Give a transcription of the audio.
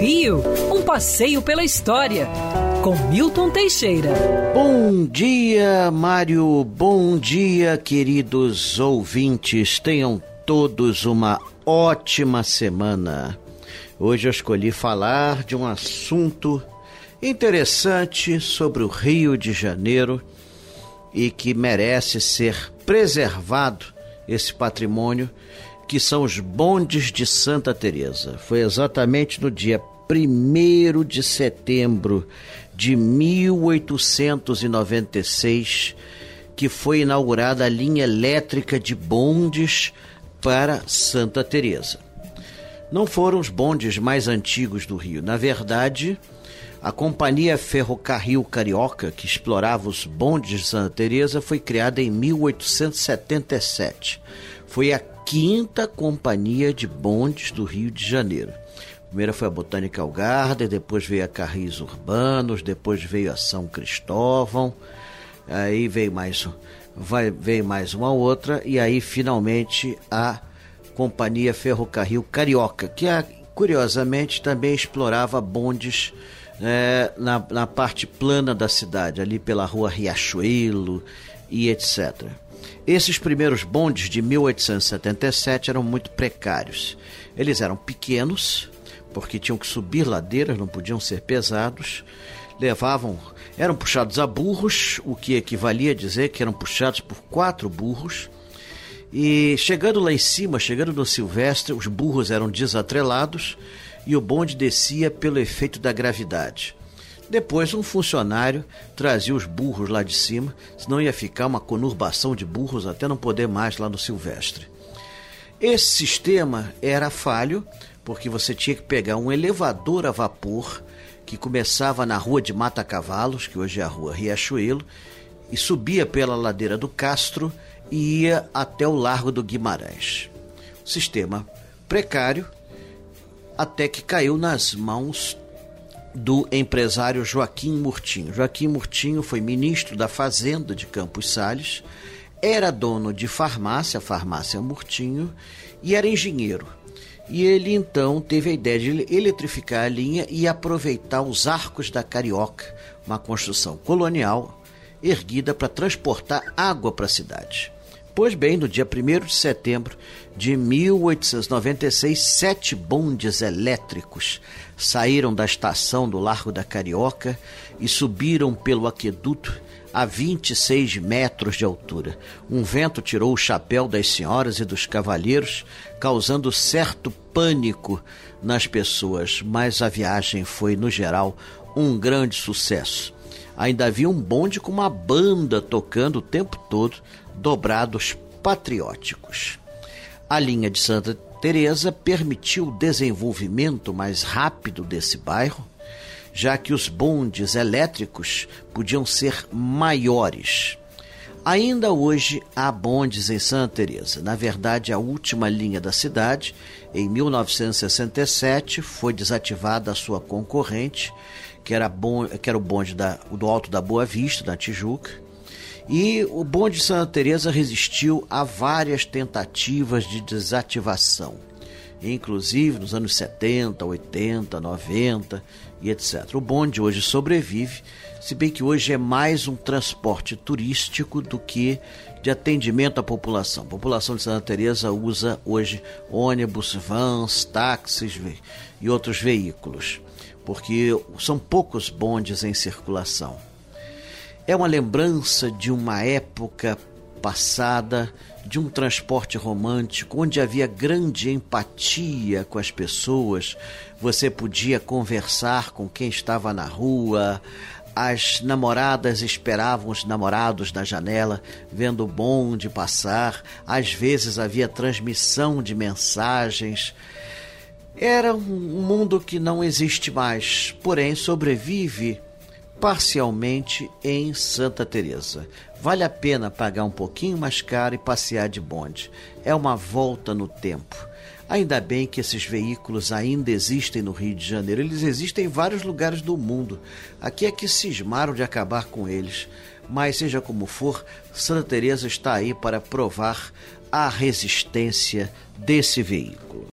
Rio, um passeio pela história, com Milton Teixeira. Bom dia, Mário. Bom dia, queridos ouvintes. Tenham todos uma ótima semana. Hoje eu escolhi falar de um assunto interessante sobre o Rio de Janeiro e que merece ser preservado esse patrimônio que são os bondes de Santa Teresa. Foi exatamente no dia 1 de setembro de 1896 que foi inaugurada a linha elétrica de bondes para Santa Teresa. Não foram os bondes mais antigos do Rio. Na verdade, a Companhia Ferrocarril Carioca, que explorava os bondes de Santa Teresa, foi criada em 1877. Foi a quinta companhia de bondes do Rio de Janeiro. Primeira foi a Botânica Garden, depois veio a Carris Urbanos, depois veio a São Cristóvão, aí veio mais, vai, veio mais uma outra, e aí finalmente a Companhia Ferrocarril Carioca, que curiosamente também explorava bondes é, na, na parte plana da cidade, ali pela rua Riachuelo e etc. Esses primeiros bondes de 1877 eram muito precários. Eles eram pequenos, porque tinham que subir ladeiras, não podiam ser pesados. Levavam, eram puxados a burros, o que equivalia a dizer que eram puxados por quatro burros. E chegando lá em cima, chegando no Silvestre, os burros eram desatrelados e o bonde descia pelo efeito da gravidade. Depois, um funcionário trazia os burros lá de cima, senão ia ficar uma conurbação de burros até não poder mais lá no Silvestre. Esse sistema era falho, porque você tinha que pegar um elevador a vapor que começava na rua de Mata Cavalos, que hoje é a rua Riachuelo, e subia pela ladeira do Castro e ia até o Largo do Guimarães. Sistema precário, até que caiu nas mãos do empresário Joaquim Murtinho. Joaquim Murtinho foi ministro da Fazenda de Campos Sales, era dono de farmácia, farmácia Murtinho, e era engenheiro. E ele então teve a ideia de eletrificar a linha e aproveitar os arcos da Carioca, uma construção colonial erguida para transportar água para a cidade. Pois bem, no dia 1 de setembro de 1896, sete bondes elétricos saíram da estação do Largo da Carioca e subiram pelo aqueduto a 26 metros de altura. Um vento tirou o chapéu das senhoras e dos cavalheiros, causando certo pânico nas pessoas, mas a viagem foi, no geral, um grande sucesso. Ainda havia um bonde com uma banda tocando o tempo todo dobrados patrióticos. A linha de Santa Teresa permitiu o desenvolvimento mais rápido desse bairro, já que os bondes elétricos podiam ser maiores. Ainda hoje há bondes em Santa Teresa. Na verdade, a última linha da cidade, em 1967, foi desativada a sua concorrente, que era, que era o bonde da, do Alto da Boa Vista, da Tijuca, e o bonde de Santa Teresa resistiu a várias tentativas de desativação, inclusive nos anos 70, 80, 90 e etc. O bonde hoje sobrevive, se bem que hoje é mais um transporte turístico do que de atendimento à população. A população de Santa Teresa usa hoje ônibus, vans, táxis e outros veículos, porque são poucos bondes em circulação. É uma lembrança de uma época passada, de um transporte romântico, onde havia grande empatia com as pessoas, você podia conversar com quem estava na rua, as namoradas esperavam os namorados na janela, vendo o bonde passar, às vezes havia transmissão de mensagens. Era um mundo que não existe mais, porém sobrevive parcialmente em Santa Teresa. Vale a pena pagar um pouquinho mais caro e passear de bonde. É uma volta no tempo. Ainda bem que esses veículos ainda existem no Rio de Janeiro. Eles existem em vários lugares do mundo. Aqui é que cismaram de acabar com eles. Mas seja como for, Santa Teresa está aí para provar a resistência desse veículo.